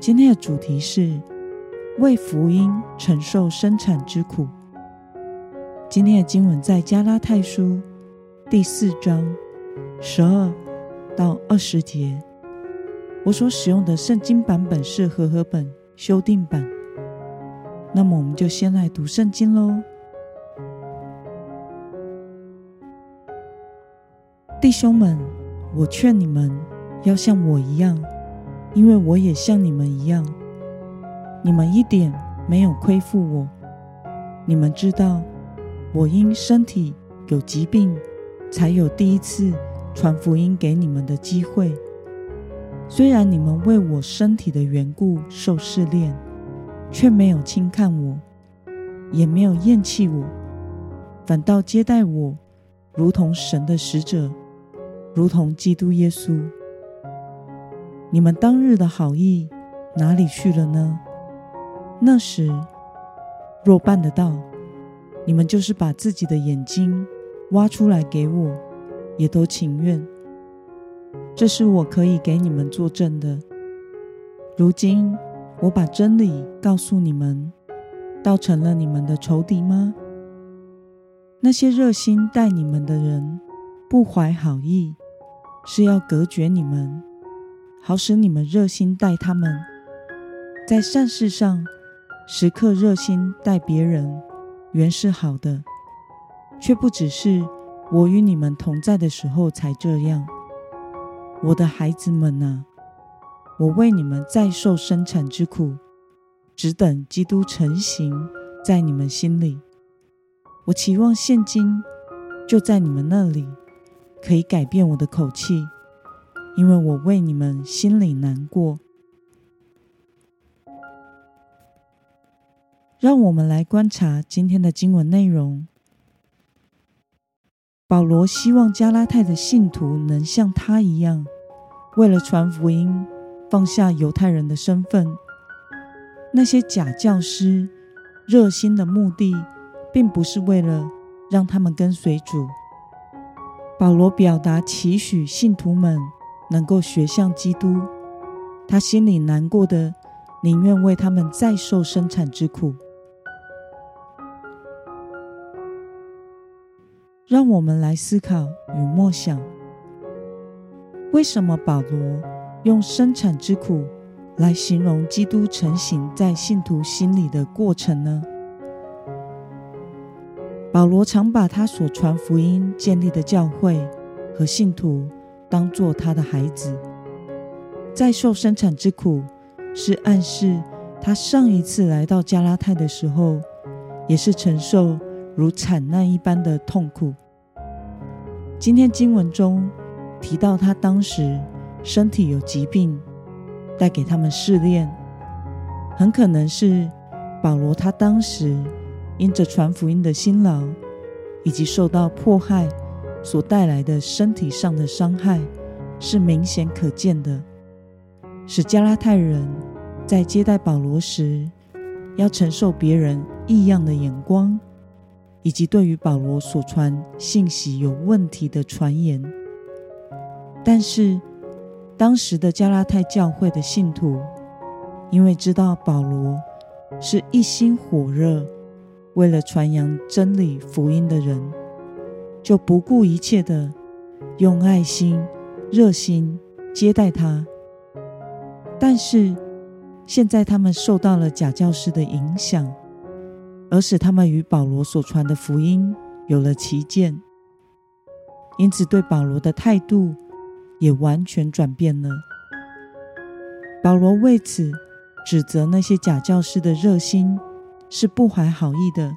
今天的主题是为福音承受生产之苦。今天的经文在加拉太书第四章十二到二十节。我所使用的圣经版本是和合本修订版。那么，我们就先来读圣经喽。弟兄们，我劝你们要像我一样。因为我也像你们一样，你们一点没有亏负我。你们知道，我因身体有疾病，才有第一次传福音给你们的机会。虽然你们为我身体的缘故受试炼，却没有轻看我，也没有厌弃我，反倒接待我，如同神的使者，如同基督耶稣。你们当日的好意哪里去了呢？那时若办得到，你们就是把自己的眼睛挖出来给我，也都情愿。这是我可以给你们作证的。如今我把真理告诉你们，倒成了你们的仇敌吗？那些热心待你们的人，不怀好意，是要隔绝你们。好使你们热心待他们，在善事上时刻热心待别人，原是好的，却不只是我与你们同在的时候才这样。我的孩子们啊，我为你们再受生产之苦，只等基督成形在你们心里。我期望现今就在你们那里，可以改变我的口气。因为我为你们心里难过，让我们来观察今天的经文内容。保罗希望加拉太的信徒能像他一样，为了传福音，放下犹太人的身份。那些假教师热心的目的，并不是为了让他们跟随主。保罗表达期许信徒们。能够学像基督，他心里难过的，宁愿为他们再受生产之苦。让我们来思考与默想：为什么保罗用生产之苦来形容基督成型在信徒心里的过程呢？保罗常把他所传福音建立的教会和信徒。当做他的孩子，在受生产之苦，是暗示他上一次来到加拉太的时候，也是承受如惨难一般的痛苦。今天经文中提到他当时身体有疾病，带给他们试炼，很可能是保罗他当时因着传福音的辛劳，以及受到迫害。所带来的身体上的伤害是明显可见的，使加拉太人在接待保罗时要承受别人异样的眼光，以及对于保罗所传信息有问题的传言。但是，当时的加拉太教会的信徒，因为知道保罗是一心火热，为了传扬真理福音的人。就不顾一切的用爱心、热心接待他，但是现在他们受到了假教师的影响，而使他们与保罗所传的福音有了歧见，因此对保罗的态度也完全转变了。保罗为此指责那些假教师的热心是不怀好意的，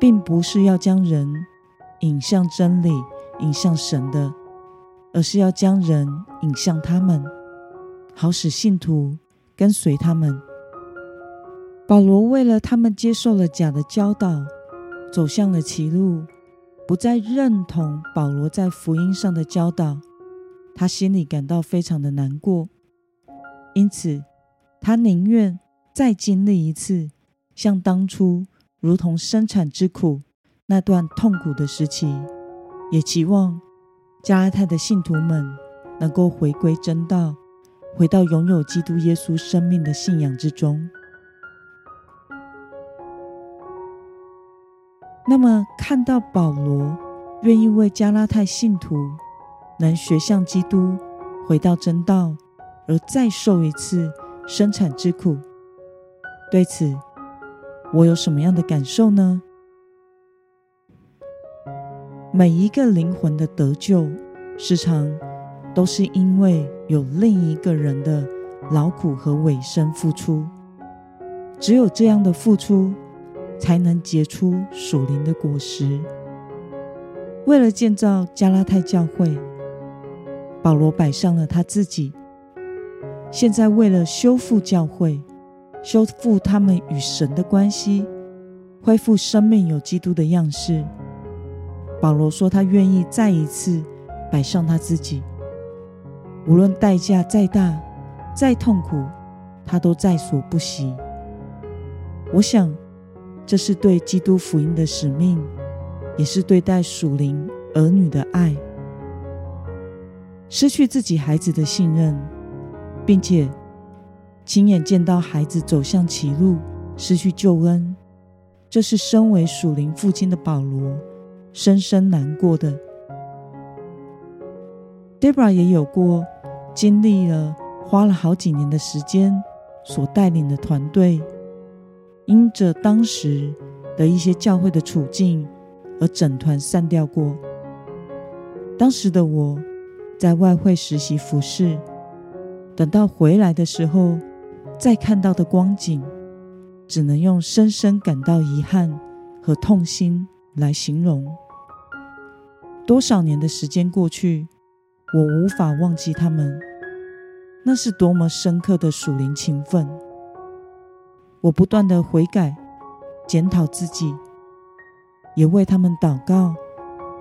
并不是要将人。引向真理、引向神的，而是要将人引向他们，好使信徒跟随他们。保罗为了他们接受了假的教导，走向了歧路，不再认同保罗在福音上的教导，他心里感到非常的难过。因此，他宁愿再经历一次像当初如同生产之苦那段痛苦的时期，也期望加拉太的信徒们能够回归真道，回到拥有基督耶稣生命的信仰之中。那么，看到保罗愿意为加拉太信徒能学像基督，回到真道，而再受一次生产之苦，对此我有什么样的感受呢？每一个灵魂的得救，时常都是因为有另一个人的劳苦和委身付出，只有这样的付出。才能结出属灵的果实。为了建造加拉太教会，保罗摆上了他自己。现在，为了修复教会，修复他们与神的关系，恢复生命有基督的样式，保罗说他愿意再一次摆上他自己，无论代价再大、再痛苦，他都在所不惜。我想。这是对基督福音的使命，也是对待属灵儿女的爱。失去自己孩子的信任，并且亲眼见到孩子走向歧路，失去救恩，这是身为属灵父亲的保罗深深难过的。Debra 也有过经历了花了好几年的时间所带领的团队。因着当时的一些教会的处境而整团散掉过。当时的我在外会实习服侍，等到回来的时候，再看到的光景，只能用深深感到遗憾和痛心来形容。多少年的时间过去，我无法忘记他们，那是多么深刻的属灵情分。我不断的悔改、检讨自己，也为他们祷告，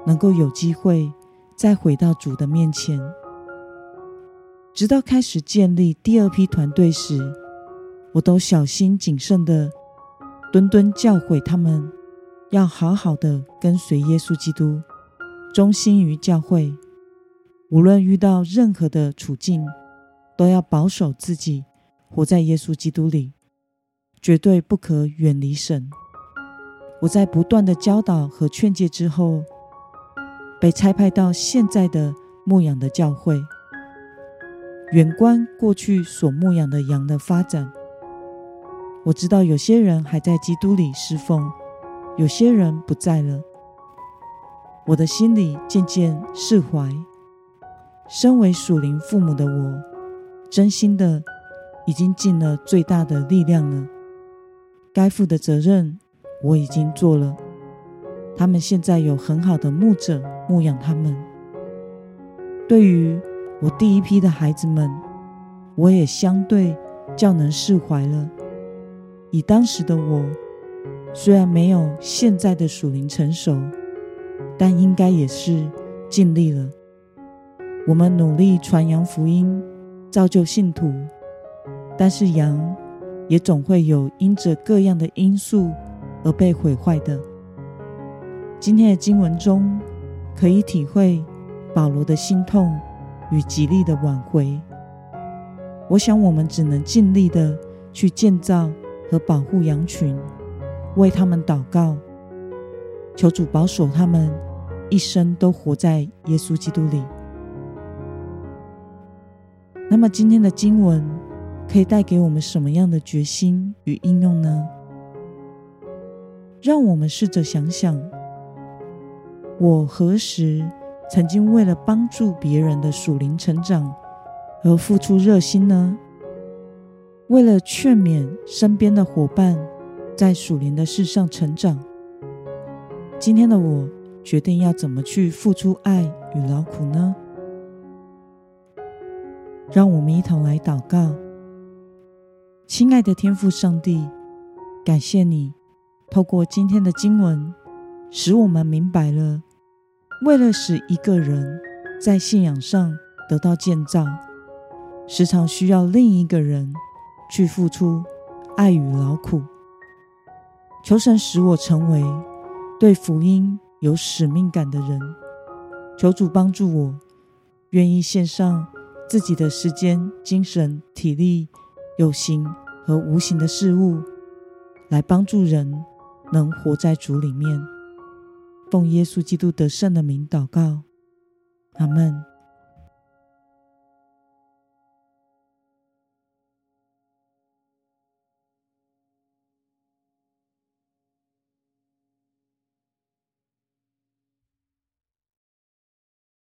能够有机会再回到主的面前。直到开始建立第二批团队时，我都小心谨慎的敦敦教诲他们，要好好的跟随耶稣基督，忠心于教会。无论遇到任何的处境，都要保守自己，活在耶稣基督里。绝对不可远离神。我在不断的教导和劝诫之后，被差派到现在的牧养的教会。远观过去所牧养的羊的发展，我知道有些人还在基督里侍奉，有些人不在了。我的心里渐渐释怀。身为属灵父母的我，真心的已经尽了最大的力量了。该负的责任我已经做了，他们现在有很好的牧者牧养他们。对于我第一批的孩子们，我也相对较能释怀了。以当时的我，虽然没有现在的属灵成熟，但应该也是尽力了。我们努力传扬福音，造就信徒，但是羊。也总会有因着各样的因素而被毁坏的。今天的经文中，可以体会保罗的心痛与极力的挽回。我想，我们只能尽力的去建造和保护羊群，为他们祷告，求主保守他们一生都活在耶稣基督里。那么，今天的经文。可以带给我们什么样的决心与应用呢？让我们试着想想：我何时曾经为了帮助别人的属灵成长而付出热心呢？为了劝勉身边的伙伴在属灵的事上成长，今天的我决定要怎么去付出爱与劳苦呢？让我们一同来祷告。亲爱的天父上帝，感谢你透过今天的经文，使我们明白了，为了使一个人在信仰上得到建造，时常需要另一个人去付出爱与劳苦。求神使我成为对福音有使命感的人。求主帮助我，愿意献上自己的时间、精神、体力，有形和无形的事物，来帮助人能活在主里面。奉耶稣基督得胜的名祷告，阿门。